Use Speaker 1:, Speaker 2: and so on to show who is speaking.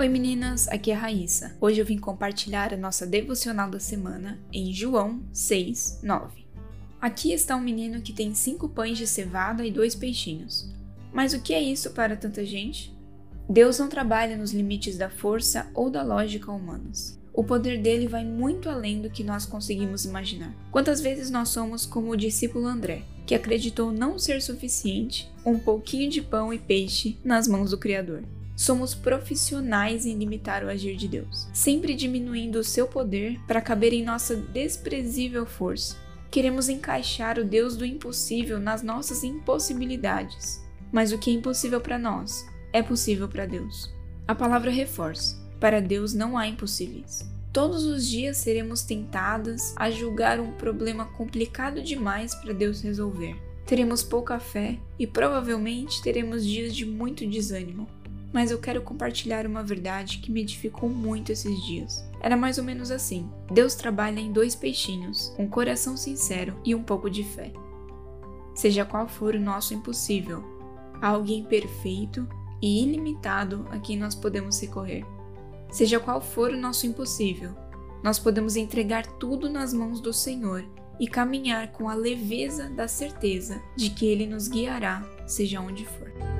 Speaker 1: Oi meninas, aqui é a Raíssa. Hoje eu vim compartilhar a nossa devocional da semana em João 6, 9. Aqui está um menino que tem cinco pães de cevada e dois peixinhos. Mas o que é isso para tanta gente? Deus não trabalha nos limites da força ou da lógica humanas. O poder dele vai muito além do que nós conseguimos imaginar. Quantas vezes nós somos como o discípulo André, que acreditou não ser suficiente um pouquinho de pão e peixe nas mãos do Criador? Somos profissionais em limitar o agir de Deus, sempre diminuindo o seu poder para caber em nossa desprezível força. Queremos encaixar o Deus do impossível nas nossas impossibilidades. Mas o que é impossível para nós é possível para Deus. A palavra reforça: para Deus não há impossíveis. Todos os dias seremos tentadas a julgar um problema complicado demais para Deus resolver. Teremos pouca fé e provavelmente teremos dias de muito desânimo mas eu quero compartilhar uma verdade que me edificou muito esses dias. Era mais ou menos assim: Deus trabalha em dois peixinhos, um coração sincero e um pouco de fé. Seja qual for o nosso impossível, há alguém perfeito e ilimitado a quem nós podemos recorrer. Seja qual for o nosso impossível, nós podemos entregar tudo nas mãos do Senhor e caminhar com a leveza da certeza de que Ele nos guiará, seja onde for.